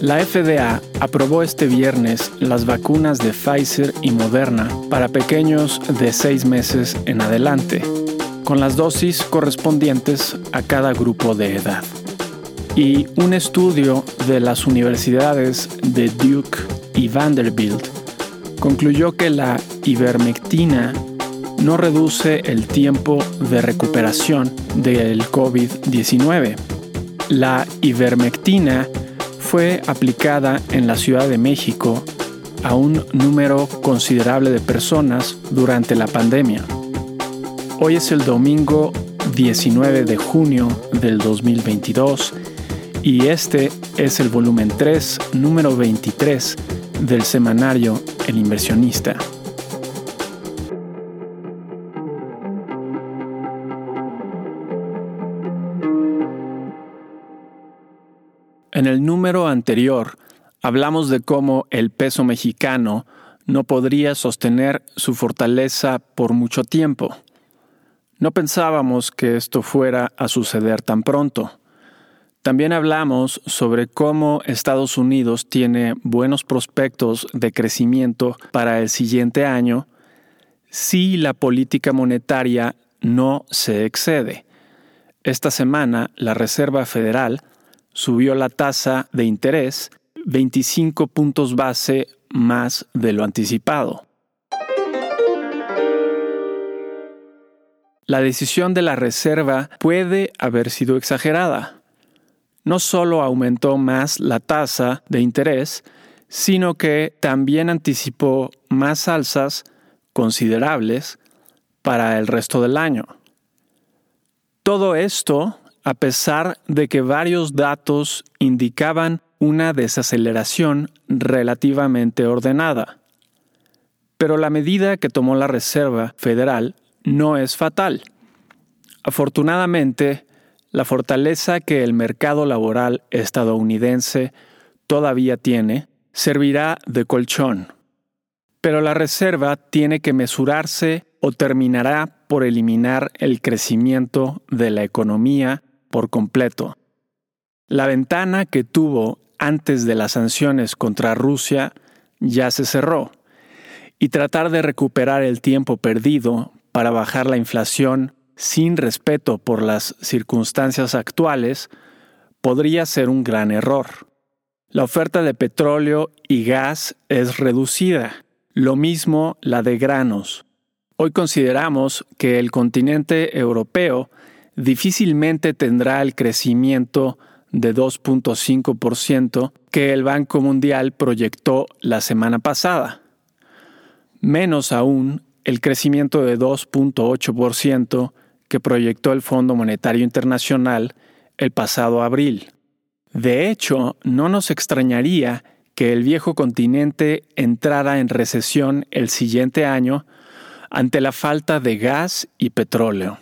La FDA aprobó este viernes las vacunas de Pfizer y Moderna para pequeños de 6 meses en adelante, con las dosis correspondientes a cada grupo de edad. Y un estudio de las universidades de Duke y Vanderbilt concluyó que la ivermectina no reduce el tiempo de recuperación del COVID-19. La ivermectina fue aplicada en la Ciudad de México a un número considerable de personas durante la pandemia. Hoy es el domingo 19 de junio del 2022 y este es el volumen 3, número 23 del semanario El inversionista. En el número anterior hablamos de cómo el peso mexicano no podría sostener su fortaleza por mucho tiempo. No pensábamos que esto fuera a suceder tan pronto. También hablamos sobre cómo Estados Unidos tiene buenos prospectos de crecimiento para el siguiente año si la política monetaria no se excede. Esta semana la Reserva Federal subió la tasa de interés 25 puntos base más de lo anticipado. La decisión de la Reserva puede haber sido exagerada. No solo aumentó más la tasa de interés, sino que también anticipó más alzas considerables para el resto del año. Todo esto a pesar de que varios datos indicaban una desaceleración relativamente ordenada. Pero la medida que tomó la Reserva Federal no es fatal. Afortunadamente, la fortaleza que el mercado laboral estadounidense todavía tiene servirá de colchón. Pero la Reserva tiene que mesurarse o terminará por eliminar el crecimiento de la economía por completo. La ventana que tuvo antes de las sanciones contra Rusia ya se cerró, y tratar de recuperar el tiempo perdido para bajar la inflación sin respeto por las circunstancias actuales podría ser un gran error. La oferta de petróleo y gas es reducida, lo mismo la de granos. Hoy consideramos que el continente europeo difícilmente tendrá el crecimiento de 2.5% que el Banco Mundial proyectó la semana pasada. Menos aún el crecimiento de 2.8% que proyectó el Fondo Monetario Internacional el pasado abril. De hecho, no nos extrañaría que el viejo continente entrara en recesión el siguiente año ante la falta de gas y petróleo.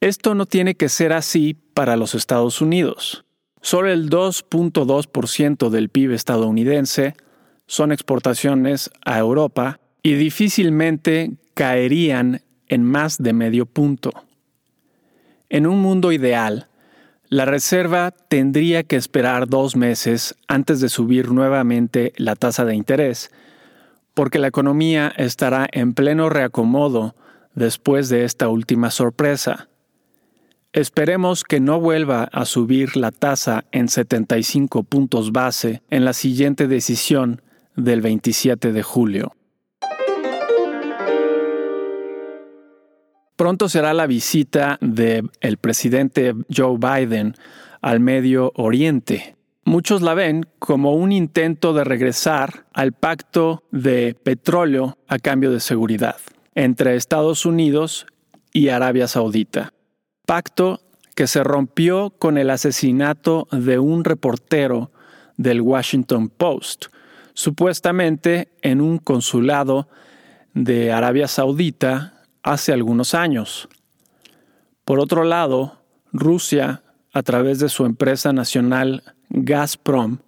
Esto no tiene que ser así para los Estados Unidos. Solo el 2.2% del PIB estadounidense son exportaciones a Europa y difícilmente caerían en más de medio punto. En un mundo ideal, la Reserva tendría que esperar dos meses antes de subir nuevamente la tasa de interés, porque la economía estará en pleno reacomodo después de esta última sorpresa. Esperemos que no vuelva a subir la tasa en 75 puntos base en la siguiente decisión del 27 de julio. Pronto será la visita del presidente Joe Biden al Medio Oriente. Muchos la ven como un intento de regresar al pacto de petróleo a cambio de seguridad entre Estados Unidos y Arabia Saudita pacto que se rompió con el asesinato de un reportero del Washington Post, supuestamente en un consulado de Arabia Saudita hace algunos años. Por otro lado, Rusia, a través de su empresa nacional Gazprom,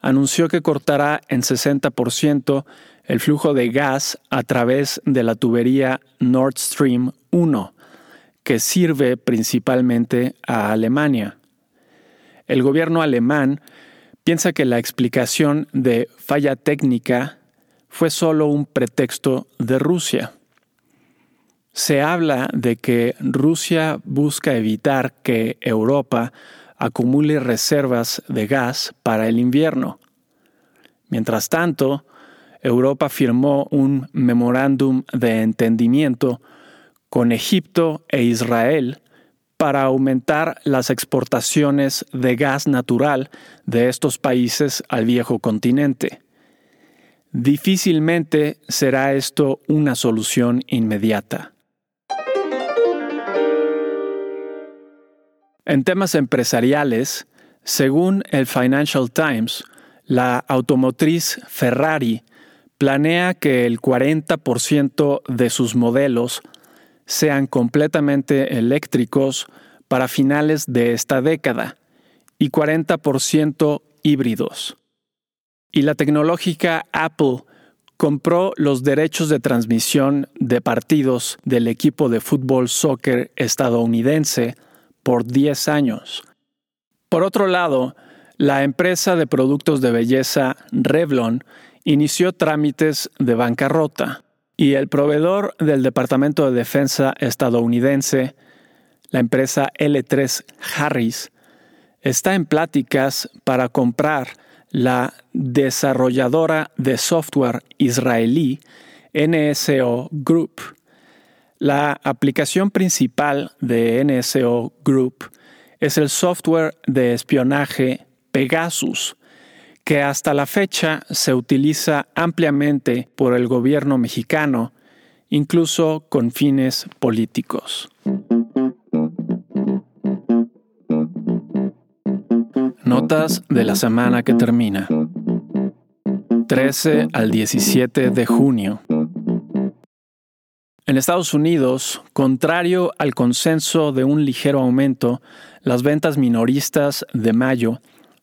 anunció que cortará en 60% el flujo de gas a través de la tubería Nord Stream 1 que sirve principalmente a Alemania. El gobierno alemán piensa que la explicación de falla técnica fue solo un pretexto de Rusia. Se habla de que Rusia busca evitar que Europa acumule reservas de gas para el invierno. Mientras tanto, Europa firmó un memorándum de entendimiento con Egipto e Israel para aumentar las exportaciones de gas natural de estos países al viejo continente. Difícilmente será esto una solución inmediata. En temas empresariales, según el Financial Times, la automotriz Ferrari planea que el 40% de sus modelos sean completamente eléctricos para finales de esta década y 40% híbridos. Y la tecnológica Apple compró los derechos de transmisión de partidos del equipo de fútbol soccer estadounidense por 10 años. Por otro lado, la empresa de productos de belleza Revlon inició trámites de bancarrota y el proveedor del Departamento de Defensa estadounidense, la empresa L3 Harris, está en pláticas para comprar la desarrolladora de software israelí NSO Group. La aplicación principal de NSO Group es el software de espionaje Pegasus, que hasta la fecha se utiliza ampliamente por el gobierno mexicano, incluso con fines políticos. Notas de la semana que termina. 13 al 17 de junio. En Estados Unidos, contrario al consenso de un ligero aumento, las ventas minoristas de mayo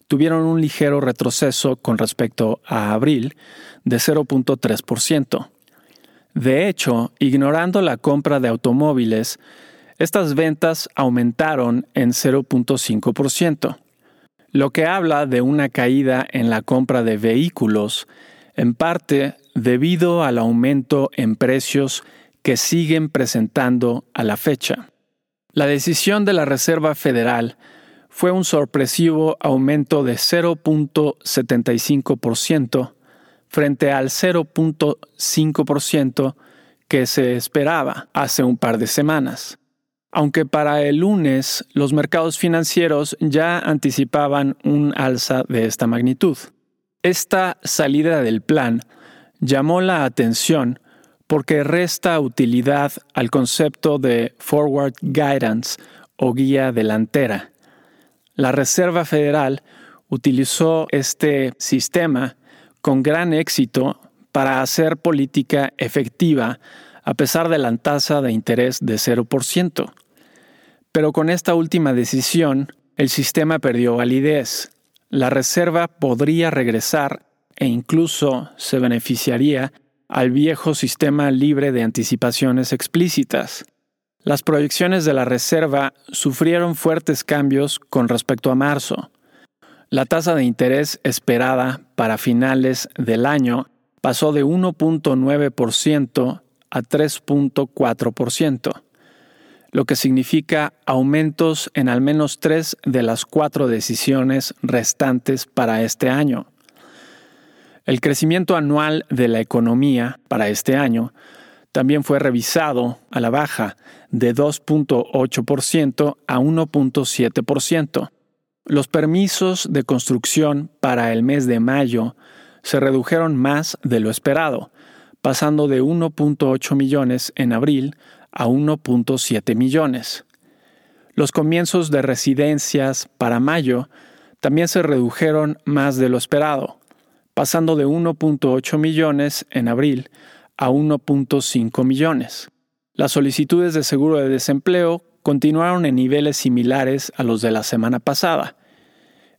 tuvieron un ligero retroceso con respecto a abril de 0.3%. De hecho, ignorando la compra de automóviles, estas ventas aumentaron en 0.5%, lo que habla de una caída en la compra de vehículos, en parte debido al aumento en precios que siguen presentando a la fecha. La decisión de la Reserva Federal fue un sorpresivo aumento de 0.75% frente al 0.5% que se esperaba hace un par de semanas. Aunque para el lunes los mercados financieros ya anticipaban un alza de esta magnitud. Esta salida del plan llamó la atención porque resta utilidad al concepto de forward guidance o guía delantera la Reserva Federal utilizó este sistema con gran éxito para hacer política efectiva a pesar de la tasa de interés de 0%. Pero con esta última decisión, el sistema perdió validez. La Reserva podría regresar e incluso se beneficiaría al viejo sistema libre de anticipaciones explícitas. Las proyecciones de la Reserva sufrieron fuertes cambios con respecto a marzo. La tasa de interés esperada para finales del año pasó de 1.9% a 3.4%, lo que significa aumentos en al menos tres de las cuatro decisiones restantes para este año. El crecimiento anual de la economía para este año también fue revisado a la baja de 2.8% a 1.7%. Los permisos de construcción para el mes de mayo se redujeron más de lo esperado, pasando de 1.8 millones en abril a 1.7 millones. Los comienzos de residencias para mayo también se redujeron más de lo esperado, pasando de 1.8 millones en abril a 1.5 millones. Las solicitudes de seguro de desempleo continuaron en niveles similares a los de la semana pasada.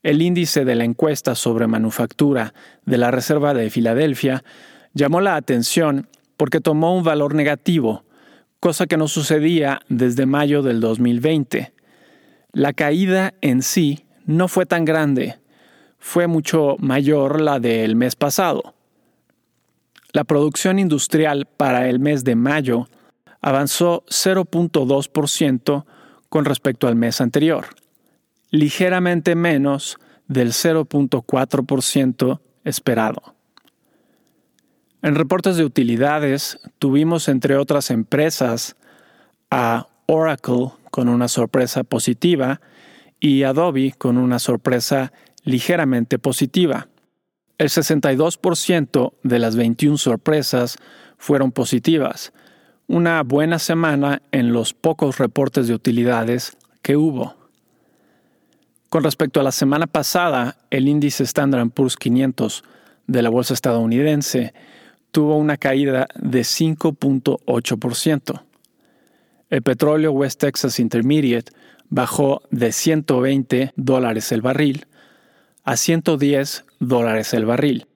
El índice de la encuesta sobre manufactura de la Reserva de Filadelfia llamó la atención porque tomó un valor negativo, cosa que no sucedía desde mayo del 2020. La caída en sí no fue tan grande, fue mucho mayor la del mes pasado. La producción industrial para el mes de mayo avanzó 0.2% con respecto al mes anterior, ligeramente menos del 0.4% esperado. En reportes de utilidades tuvimos entre otras empresas a Oracle con una sorpresa positiva y Adobe con una sorpresa ligeramente positiva. El 62% de las 21 sorpresas fueron positivas, una buena semana en los pocos reportes de utilidades que hubo. Con respecto a la semana pasada, el índice Standard Poor's 500 de la bolsa estadounidense tuvo una caída de 5.8%. El petróleo West Texas Intermediate bajó de 120 dólares el barril a 110 dólares el barril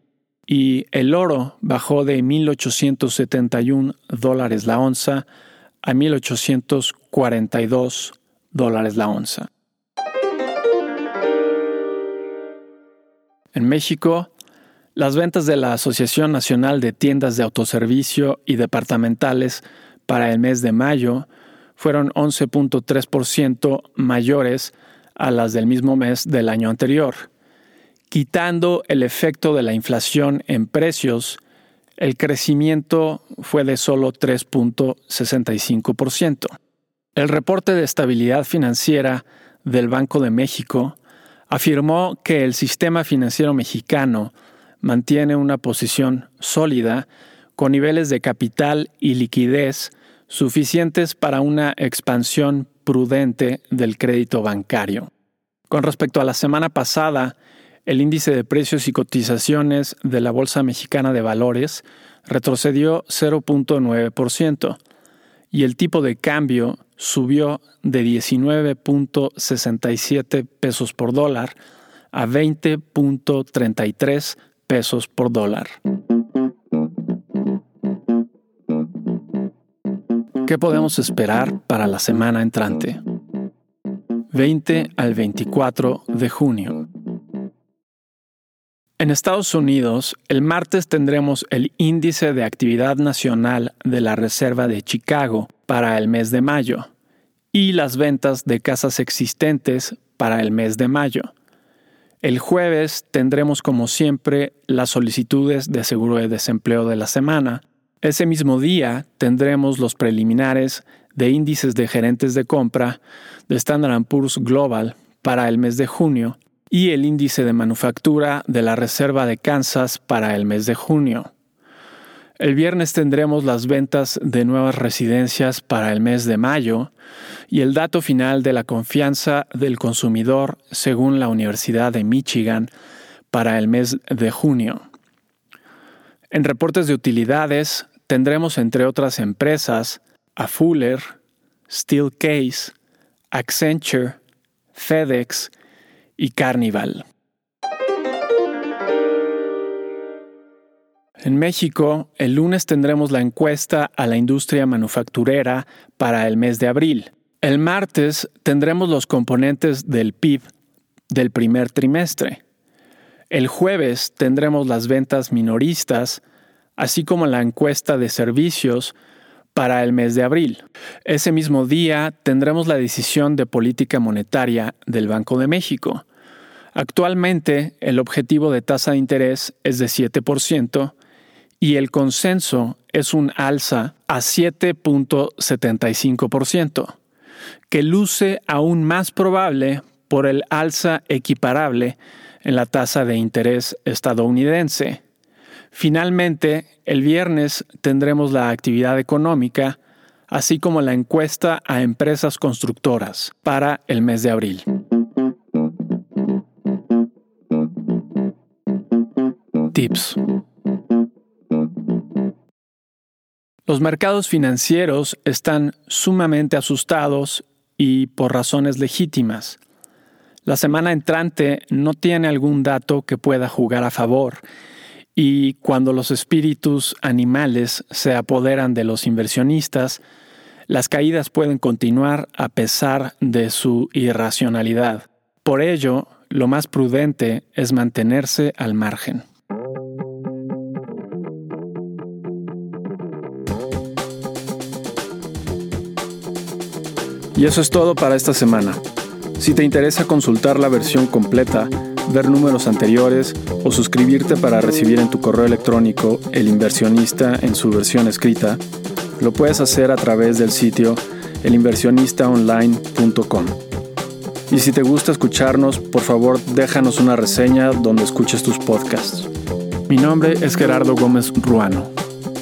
y el oro bajó de 1.871 dólares la onza a 1.842 dólares la onza. En México, las ventas de la Asociación Nacional de Tiendas de Autoservicio y Departamentales para el mes de mayo fueron 11.3% mayores a las del mismo mes del año anterior Quitando el efecto de la inflación en precios, el crecimiento fue de solo 3.65%. El reporte de estabilidad financiera del Banco de México afirmó que el sistema financiero mexicano mantiene una posición sólida con niveles de capital y liquidez suficientes para una expansión prudente del crédito bancario. Con respecto a la semana pasada, el índice de precios y cotizaciones de la Bolsa Mexicana de Valores retrocedió 0.9% y el tipo de cambio subió de 19.67 pesos por dólar a 20.33 pesos por dólar. ¿Qué podemos esperar para la semana entrante? 20 al 24 de junio. En Estados Unidos, el martes tendremos el índice de actividad nacional de la Reserva de Chicago para el mes de mayo y las ventas de casas existentes para el mes de mayo. El jueves tendremos como siempre las solicitudes de seguro de desempleo de la semana. Ese mismo día tendremos los preliminares de índices de gerentes de compra de Standard Poor's Global para el mes de junio y el índice de manufactura de la Reserva de Kansas para el mes de junio. El viernes tendremos las ventas de nuevas residencias para el mes de mayo y el dato final de la confianza del consumidor según la Universidad de Michigan para el mes de junio. En reportes de utilidades tendremos entre otras empresas a Fuller, Steelcase, Accenture, FedEx y Carnival. En México, el lunes tendremos la encuesta a la industria manufacturera para el mes de abril. El martes tendremos los componentes del PIB del primer trimestre. El jueves tendremos las ventas minoristas, así como la encuesta de servicios para el mes de abril. Ese mismo día tendremos la decisión de política monetaria del Banco de México. Actualmente el objetivo de tasa de interés es de 7% y el consenso es un alza a 7.75%, que luce aún más probable por el alza equiparable en la tasa de interés estadounidense. Finalmente, el viernes tendremos la actividad económica, así como la encuesta a empresas constructoras para el mes de abril. Tips. Los mercados financieros están sumamente asustados y por razones legítimas. La semana entrante no tiene algún dato que pueda jugar a favor y cuando los espíritus animales se apoderan de los inversionistas, las caídas pueden continuar a pesar de su irracionalidad. Por ello, lo más prudente es mantenerse al margen. Y eso es todo para esta semana. Si te interesa consultar la versión completa, ver números anteriores o suscribirte para recibir en tu correo electrónico El inversionista en su versión escrita, lo puedes hacer a través del sitio elinversionistaonline.com. Y si te gusta escucharnos, por favor déjanos una reseña donde escuches tus podcasts. Mi nombre es Gerardo Gómez Ruano.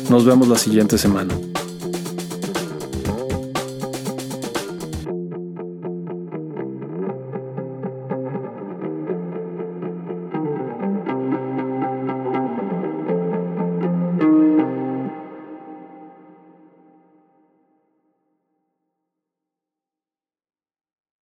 Nos vemos la siguiente semana.